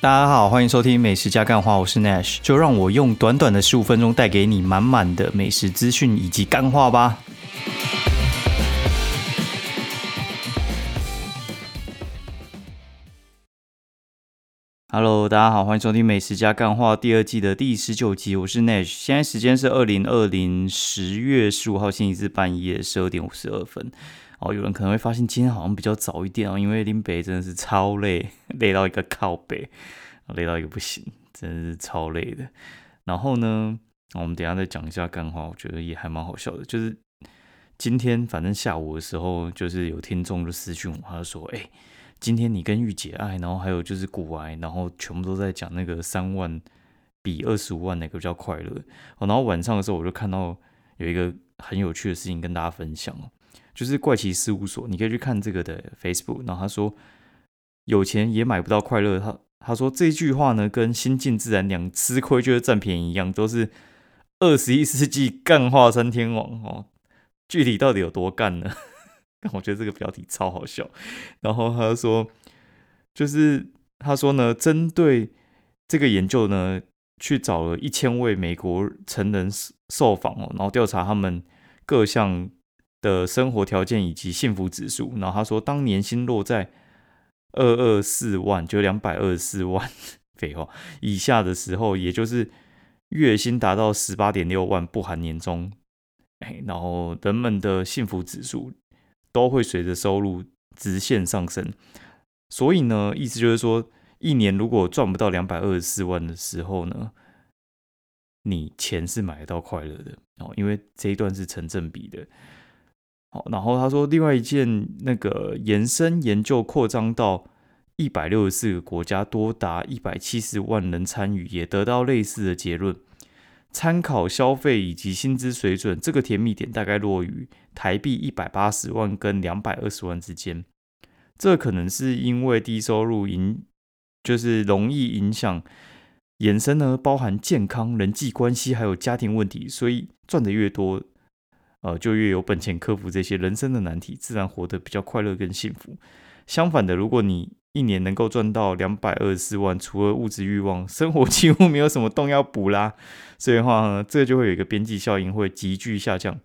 大家好，欢迎收听美食加干话，我是 Nash，就让我用短短的十五分钟带给你满满的美食资讯以及干话吧。Hello，大家好，欢迎收听美食加干话第二季的第十九集，我是 Nash，现在时间是二零二零十月十五号星期四半夜十二点五十二分。哦，有人可能会发现今天好像比较早一点哦，因为林北真的是超累，累到一个靠背，累到一个不行，真的是超累的。然后呢，我们等下再讲一下干话，我觉得也还蛮好笑的。就是今天反正下午的时候，就是有听众就私讯我，他就说：“哎，今天你跟御姐爱，然后还有就是古癌，然后全部都在讲那个三万比二十五万哪个比较快乐。”，然后晚上的时候我就看到有一个很有趣的事情跟大家分享哦。就是怪奇事务所，你可以去看这个的 Facebook。然后他说，有钱也买不到快乐。他他说这句话呢，跟新晋自然两吃亏就是占便宜一样，都是二十一世纪干化三天王哦。具体到底有多干呢？我觉得这个标题超好笑。然后他说，就是他说呢，针对这个研究呢，去找了一千位美国成人受访哦，然后调查他们各项。的生活条件以及幸福指数，然后他说，当年薪落在二二四万，就两百二十四万，废话以下的时候，也就是月薪达到十八点六万不含年终，哎，然后人们的幸福指数都会随着收入直线上升。所以呢，意思就是说，一年如果赚不到两百二十四万的时候呢，你钱是买得到快乐的哦，因为这一段是成正比的。好，然后他说，另外一件那个延伸研究扩张到一百六十四个国家，多达一百七十万人参与，也得到类似的结论。参考消费以及薪资水准，这个甜蜜点大概落于台币一百八十万跟两百二十万之间。这可能是因为低收入影，就是容易影响延伸呢，包含健康、人际关系还有家庭问题，所以赚的越多。呃，就越有本钱克服这些人生的难题，自然活得比较快乐跟幸福。相反的，如果你一年能够赚到两百二十四万，除了物质欲望，生活几乎没有什么洞要补啦。所以的话呢，这就会有一个边际效应，会急剧下降。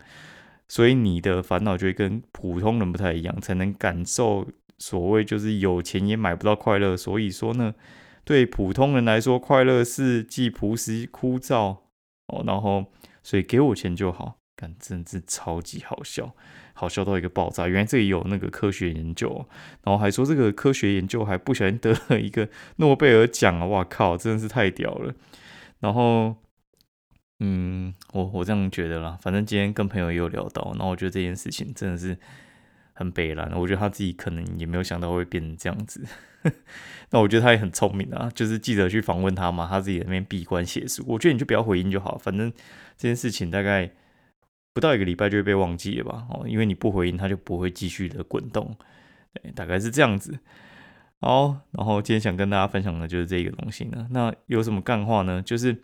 所以你的烦恼就会跟普通人不太一样，才能感受所谓就是有钱也买不到快乐。所以说呢，对普通人来说，快乐是既朴实枯燥哦，然后所以给我钱就好。感真是超级好笑，好笑到一个爆炸！原来这里有那个科学研究，然后还说这个科学研究还不小心得了一个诺贝尔奖啊！哇靠，真的是太屌了！然后，嗯，我我这样觉得啦。反正今天跟朋友也有聊到，然后我觉得这件事情真的是很悲然。我觉得他自己可能也没有想到会变成这样子。那我觉得他也很聪明啊，就是记者去访问他嘛，他自己那边闭关写书。我觉得你就不要回应就好，反正这件事情大概。不到一个礼拜就会被忘记了吧？哦，因为你不回应，它就不会继续的滚动，对，大概是这样子。好，然后今天想跟大家分享的就是这个东西呢。那有什么干话呢？就是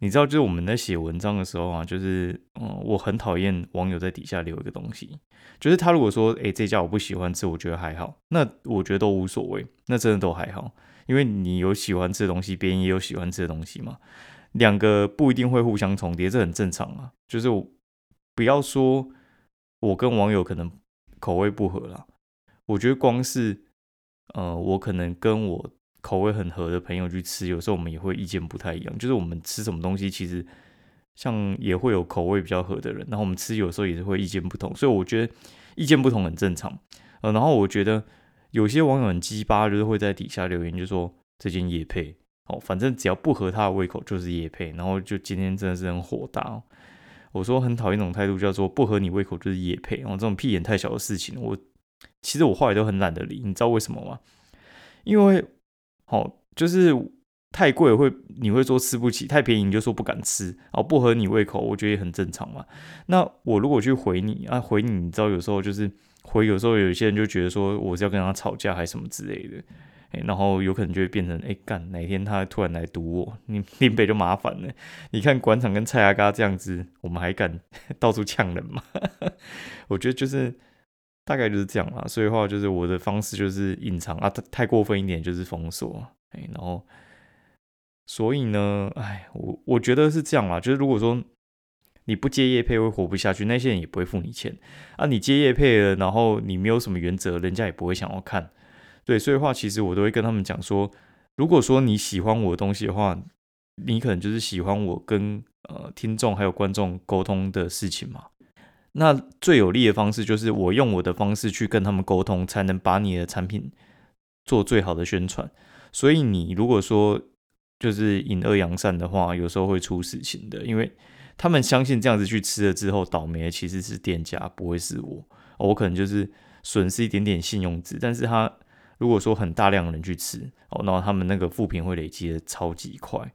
你知道，就是我们在写文章的时候啊，就是嗯，我很讨厌网友在底下留一个东西，就是他如果说，哎，这家我不喜欢吃，我觉得还好，那我觉得都无所谓，那真的都还好，因为你有喜欢吃的东西，别人也有喜欢吃的东西嘛，两个不一定会互相重叠，这很正常啊，就是我。不要说我跟网友可能口味不合了，我觉得光是呃，我可能跟我口味很合的朋友去吃，有时候我们也会意见不太一样。就是我们吃什么东西，其实像也会有口味比较合的人，然后我们吃有时候也是会意见不同。所以我觉得意见不同很正常。呃，然后我觉得有些网友很鸡巴，就是会在底下留言，就说这件叶配哦，反正只要不合他的胃口就是叶配。然后就今天真的是很火大。我说很讨厌一种态度，叫做不合你胃口就是野配哦，这种屁眼太小的事情，我其实我后来都很懒得理，你知道为什么吗？因为好就是太贵会你会说吃不起，太便宜你就说不敢吃，哦不合你胃口，我觉得也很正常嘛。那我如果去回你啊回你，你知道有时候就是回，有时候有一些人就觉得说我是要跟他吵架还是什么之类的。然后有可能就会变成，哎干，哪天他突然来堵我，你林北就麻烦了。你看广场跟蔡阿嘎这样子，我们还敢 到处呛人吗？我觉得就是大概就是这样啦。所以话就是我的方式就是隐藏啊，太过分一点就是封锁。哎，然后所以呢，哎，我我觉得是这样啦，就是如果说你不接业配会活不下去，那些人也不会付你钱啊。你接业配了，然后你没有什么原则，人家也不会想要看。对，所以话其实我都会跟他们讲说，如果说你喜欢我的东西的话，你可能就是喜欢我跟呃听众还有观众沟通的事情嘛。那最有利的方式就是我用我的方式去跟他们沟通，才能把你的产品做最好的宣传。所以你如果说就是隐恶扬善的话，有时候会出事情的，因为他们相信这样子去吃了之后倒霉的其实是店家，不会是我。我可能就是损失一点点信用值，但是他如果说很大量的人去吃哦，然后他们那个负评会累积的超级快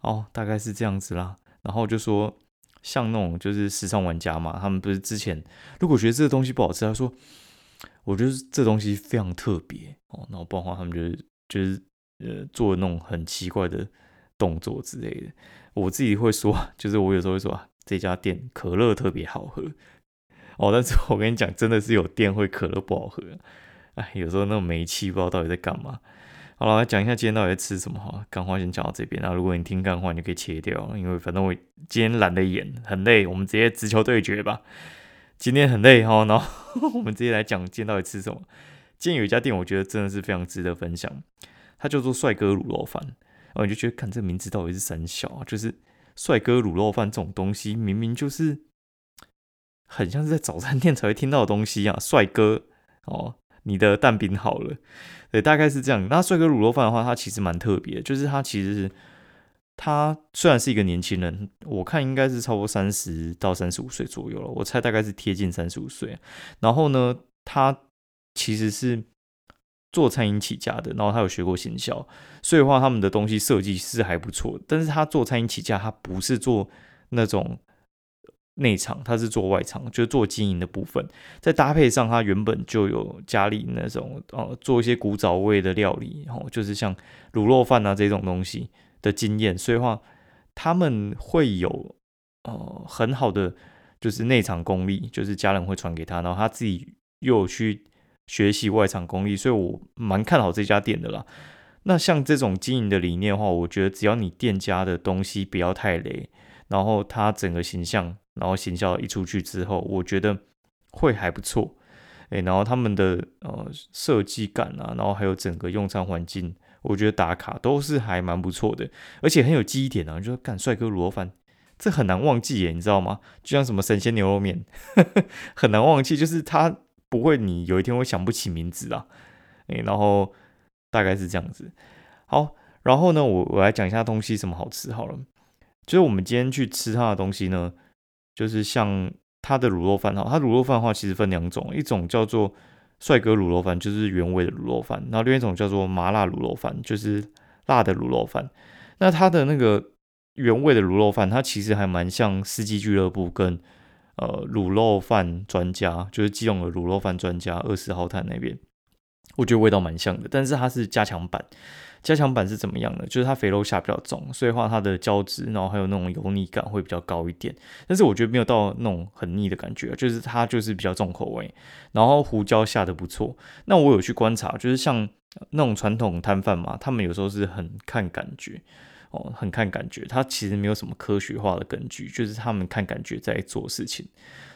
哦，大概是这样子啦。然后就说。像那种就是时尚玩家嘛，他们不是之前如果觉得这个东西不好吃，他说我觉得这东西非常特别哦，然后不然的话他们就是就是呃做那种很奇怪的动作之类的。我自己会说，就是我有时候会说这家店可乐特别好喝哦，但是我跟你讲，真的是有店会可乐不好喝，哎，有时候那种煤气不知道到底在干嘛。好了，来讲一下今天到底在吃什么哈。干话先讲到这边，那如果你听干话，你就可以切掉，因为反正我今天懒得演，很累，我们直接直球对决吧。今天很累哈，然后 我们直接来讲今天到底吃什么。今天有一家店，我觉得真的是非常值得分享，它叫做帅哥卤肉饭。然后你就觉得，看这名字到底是三小啊？就是帅哥卤肉饭这种东西，明明就是很像是在早餐店才会听到的东西啊。帅哥哦，你的蛋饼好了。对，大概是这样。那帅哥卤肉饭的话，它其实蛮特别，就是他其实是他虽然是一个年轻人，我看应该是超过三十到三十五岁左右了，我猜大概是贴近三十五岁。然后呢，他其实是做餐饮起家的，然后他有学过行销，所以的话他们的东西设计是还不错。但是他做餐饮起家，他不是做那种。内场，他是做外场，就是做经营的部分。在搭配上，他原本就有家里那种呃，做一些古早味的料理，然后就是像卤肉饭啊这种东西的经验。所以话，他们会有呃很好的就是内场功力，就是家人会传给他，然后他自己又有去学习外场功力，所以我蛮看好这家店的啦。那像这种经营的理念的话，我觉得只要你店家的东西不要太雷，然后他整个形象。然后行销一出去之后，我觉得会还不错，诶，然后他们的呃设计感啊，然后还有整个用餐环境，我觉得打卡都是还蛮不错的，而且很有记忆点啊，就干帅哥卤肉饭，这很难忘记耶，你知道吗？就像什么神仙牛肉面，呵 呵很难忘记，就是它不会你有一天会想不起名字啊，诶，然后大概是这样子。好，然后呢，我我来讲一下东西什么好吃好了，就是我们今天去吃它的东西呢。就是像它的卤肉饭哈，它卤肉饭的话其实分两种，一种叫做帅哥卤肉饭，就是原味的卤肉饭，然后另一种叫做麻辣卤肉饭，就是辣的卤肉饭。那它的那个原味的卤肉饭，它其实还蛮像司机俱乐部跟呃卤肉饭专家，就是基隆的卤肉饭专家二十号摊那边，我觉得味道蛮像的，但是它是加强版。加强版是怎么样的？就是它肥肉下比较重，所以话它的胶质，然后还有那种油腻感会比较高一点。但是我觉得没有到那种很腻的感觉，就是它就是比较重口味，然后胡椒下的不错。那我有去观察，就是像那种传统摊贩嘛，他们有时候是很看感觉哦，很看感觉，它其实没有什么科学化的根据，就是他们看感觉在做事情。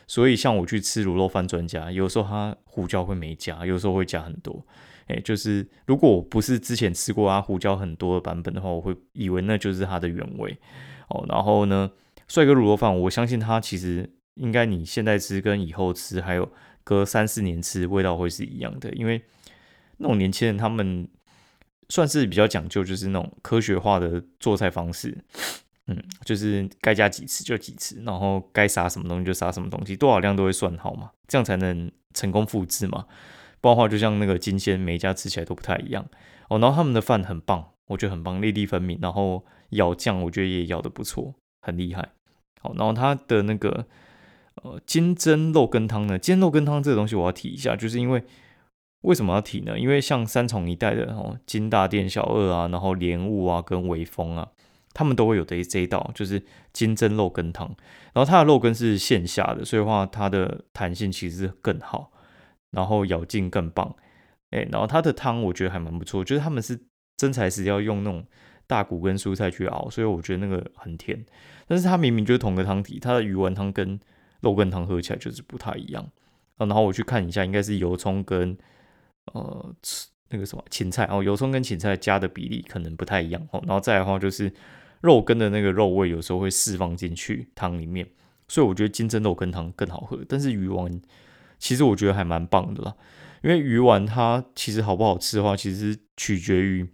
所以像我去吃卤肉饭专家，有时候他胡椒会没加，有时候会加很多。哎，就是如果我不是之前吃过啊胡椒很多的版本的话，我会以为那就是它的原味哦。然后呢，帅哥卤肉饭，我相信它其实应该你现在吃跟以后吃，还有隔三四年吃，味道会是一样的。因为那种年轻人他们算是比较讲究，就是那种科学化的做菜方式。嗯，就是该加几次就几次，然后该撒什么东西就撒什么东西，多少量都会算好嘛，这样才能成功复制嘛。不然的话，就像那个金鲜，每一家吃起来都不太一样哦。然后他们的饭很棒，我觉得很棒，粒粒分明。然后舀酱，我觉得也舀的不错，很厉害。好，然后它的那个呃金针肉羹汤呢，金肉羹汤这个东西我要提一下，就是因为为什么要提呢？因为像三重一带的哦，金大店小二啊，然后莲雾啊，跟微风啊，他们都会有的这一道，就是金针肉羹汤。然后它的肉羹是现下的，所以话它的弹性其实更好。然后咬劲更棒，哎，然后它的汤我觉得还蛮不错，就是他们是真材实料用那种大骨跟蔬菜去熬，所以我觉得那个很甜。但是它明明就是同个汤底，它的鱼丸汤跟肉羹汤喝起来就是不太一样啊。然后我去看一下，应该是油葱跟呃那个什么芹菜哦，油葱跟芹菜加的比例可能不太一样哦。然后再来的话就是肉羹的那个肉味有时候会释放进去汤里面，所以我觉得金针肉羹汤更好喝。但是鱼丸其实我觉得还蛮棒的啦，因为鱼丸它其实好不好吃的话，其实取决于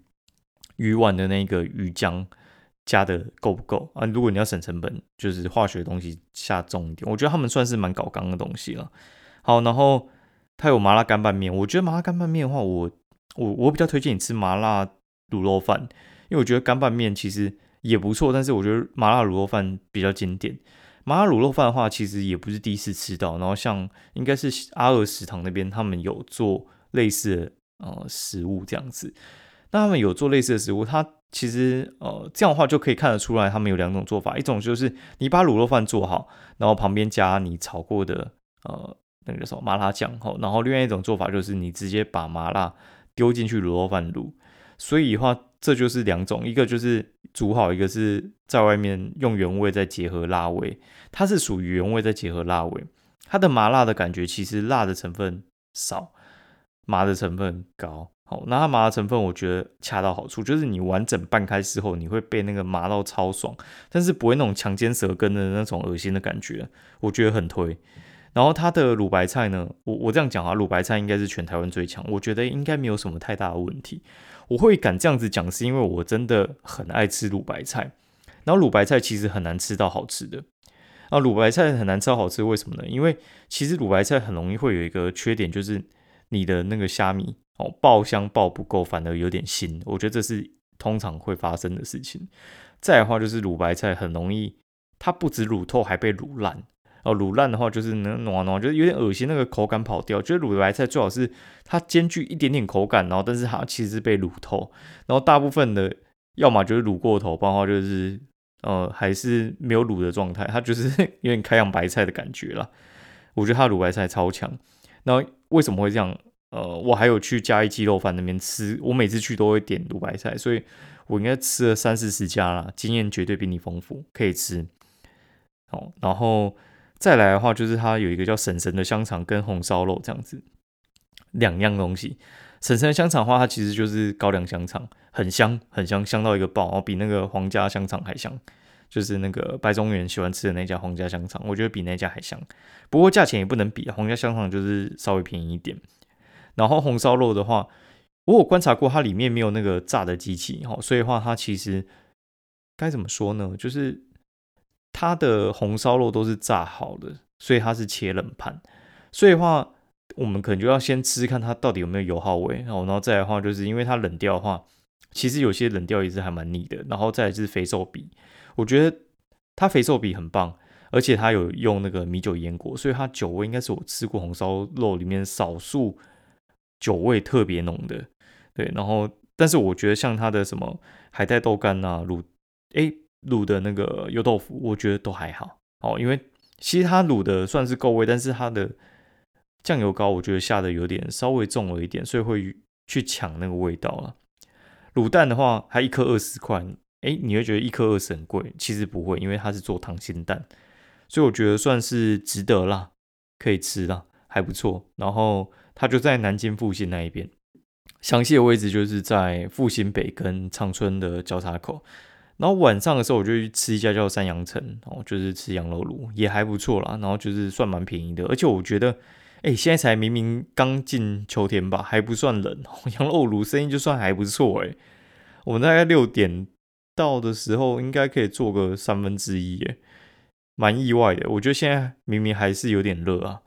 鱼丸的那个鱼浆。加的够不够啊？如果你要省成本，就是化学东西下重一点。我觉得他们算是蛮搞刚的东西了。好，然后它有麻辣干拌面。我觉得麻辣干拌面的话，我我我比较推荐你吃麻辣卤肉饭，因为我觉得干拌面其实也不错，但是我觉得麻辣卤肉饭比较经典。麻辣卤肉饭的话，其实也不是第一次吃到。然后像应该是阿二食堂那边，他们有做类似的呃食物这样子。那他们有做类似的食物，它其实呃这样的话就可以看得出来，他们有两种做法，一种就是你把卤肉饭做好，然后旁边加你炒过的呃那个什么麻辣酱后，然后另外一种做法就是你直接把麻辣丢进去卤肉饭卤，所以的话这就是两种，一个就是煮好，一个是在外面用原味再结合辣味，它是属于原味再结合辣味，它的麻辣的感觉其实辣的成分少，麻的成分高。好，那它麻的成分我觉得恰到好处，就是你完整拌开之后，你会被那个麻到超爽，但是不会那种强奸舌根的那种恶心的感觉，我觉得很推。然后它的卤白菜呢，我我这样讲啊，卤白菜应该是全台湾最强，我觉得应该没有什么太大的问题。我会敢这样子讲，是因为我真的很爱吃卤白菜。然后卤白菜其实很难吃到好吃的，啊，卤白菜很难吃到好吃，为什么呢？因为其实卤白菜很容易会有一个缺点，就是你的那个虾米。哦，爆香爆不够，反而有点腥，我觉得这是通常会发生的事情。再的话就是卤白菜很容易，它不止卤透，还被卤烂。哦，卤烂的话就是能暖暖，就是有点恶心，那个口感跑掉。觉得卤白菜最好是它兼具一点点口感，然后但是它其实是被卤透。然后大部分的要么就是卤过头，不然的话就是呃还是没有卤的状态，它就是 有点开洋白菜的感觉了。我觉得它卤白菜超强。那为什么会这样？呃，我还有去嘉义鸡肉饭那边吃，我每次去都会点卤白菜，所以我应该吃了三四十家啦，经验绝对比你丰富，可以吃。好，然后再来的话，就是它有一个叫婶婶的香肠跟红烧肉这样子两样东西。婶婶的香肠的话，它其实就是高粱香肠，很香很香，香到一个爆，然后比那个皇家香肠还香，就是那个白中原喜欢吃的那家皇家香肠，我觉得比那家还香。不过价钱也不能比，皇家香肠就是稍微便宜一点。然后红烧肉的话，我有观察过，它里面没有那个炸的机器，哈，所以的话它其实该怎么说呢？就是它的红烧肉都是炸好的，所以它是切冷盘，所以的话我们可能就要先吃看它到底有没有油耗味，然后然后再来的话，就是因为它冷掉的话，其实有些冷掉也是还蛮腻的。然后再来就是肥瘦比，我觉得它肥瘦比很棒，而且它有用那个米酒腌过，所以它酒味应该是我吃过红烧肉里面少数。酒味特别浓的，对，然后但是我觉得像它的什么海带豆干啊，卤哎卤的那个油豆腐，我觉得都还好哦，因为其实它卤的算是够味，但是它的酱油膏我觉得下的有点稍微重了一点，所以会去抢那个味道了。卤蛋的话，它一颗二十块，哎，你会觉得一颗二十很贵，其实不会，因为它是做溏心蛋，所以我觉得算是值得啦，可以吃啦，还不错，然后。它就在南京复兴那一边，详细的位置就是在复兴北跟长春的交叉口。然后晚上的时候，我就去吃一家叫三阳城，哦，就是吃羊肉炉，也还不错啦。然后就是算蛮便宜的，而且我觉得，哎，现在才明明刚进秋天吧，还不算冷，羊肉炉生意就算还不错哎。我们大概六点到的时候，应该可以做个三分之一，哎，蛮意外的。我觉得现在明明还是有点热啊。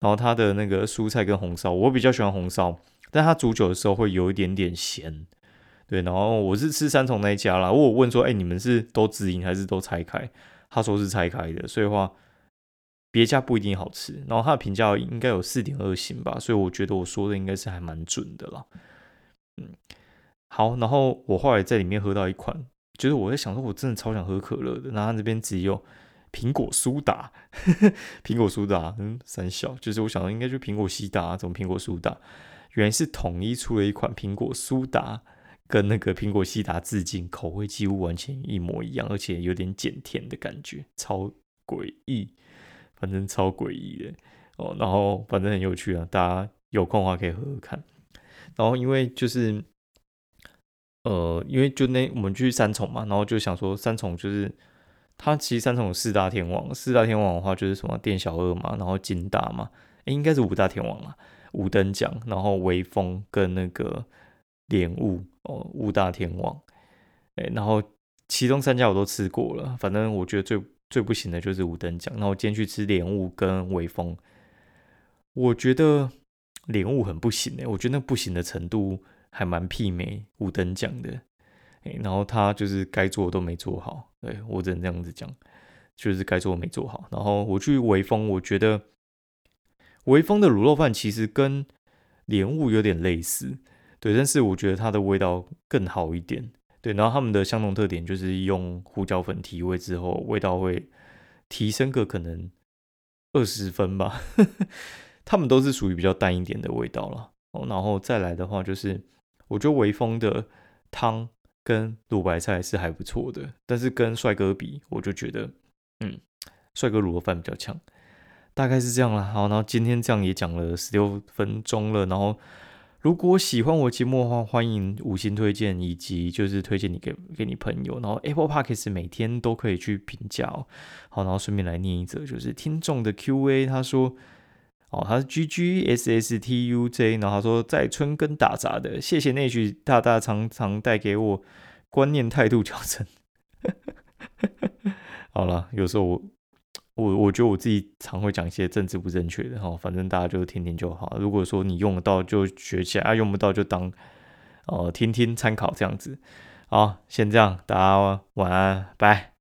然后它的那个蔬菜跟红烧，我比较喜欢红烧，但它煮酒的时候会有一点点咸，对。然后我是吃三重那一家啦，我问说，哎，你们是都直营还是都拆开？他说是拆开的，所以话别家不一定好吃。然后他的评价应该有四点二星吧，所以我觉得我说的应该是还蛮准的啦。嗯，好，然后我后来在里面喝到一款，就是我在想说，我真的超想喝可乐的，然后这边只有。苹果苏打，苹果苏打，嗯，三小，就是我想到应该就苹果西打，怎么苹果苏打？原来是统一出了一款苹果苏打跟那个苹果西达致敬，口味几乎完全一模一样，而且有点减甜的感觉，超诡异，反正超诡异的哦。然后反正很有趣啊，大家有空的话可以喝喝看。然后因为就是，呃，因为就那我们去三重嘛，然后就想说三重就是它其实三重有四大天王，四大天王的话就是什么店小二嘛，然后金大嘛，诶，应该是五大天王啊，五等奖，然后微风跟那个莲雾哦，雾大天王，诶，然后其中三家我都吃过了，反正我觉得最最不行的就是五等奖，那我今天去吃莲雾跟微风，我觉得。莲雾很不行哎，我觉得那不行的程度还蛮媲美五等奖的，哎，然后他就是该做的都没做好，对我只能这样子讲，就是该做没做好。然后我去微风，我觉得微风的卤肉饭其实跟莲雾有点类似，对，但是我觉得它的味道更好一点，对。然后他们的相同特点就是用胡椒粉提味之后，味道会提升个可能二十分吧。他们都是属于比较淡一点的味道了，然后再来的话就是，我觉得微风的汤跟卤白菜是还不错的，但是跟帅哥比，我就觉得，嗯，帅哥卤肉饭比较强，大概是这样啦。好，然后今天这样也讲了十六分钟了，然后如果喜欢我节目的话，欢迎五星推荐，以及就是推荐你给给你朋友，然后 Apple Podcast 每天都可以去评价哦。好，然后顺便来念一则，就是听众的 Q&A，他说。哦，他是 G G S S T U J，然后他说在春耕打杂的，谢谢那句大大常常带给我观念态度矫正。好了，有时候我我我觉得我自己常会讲一些政治不正确的哈，反正大家就听听就好。如果说你用得到就学起来，啊用不到就当哦听听参考这样子。好，先这样，大家晚安，拜。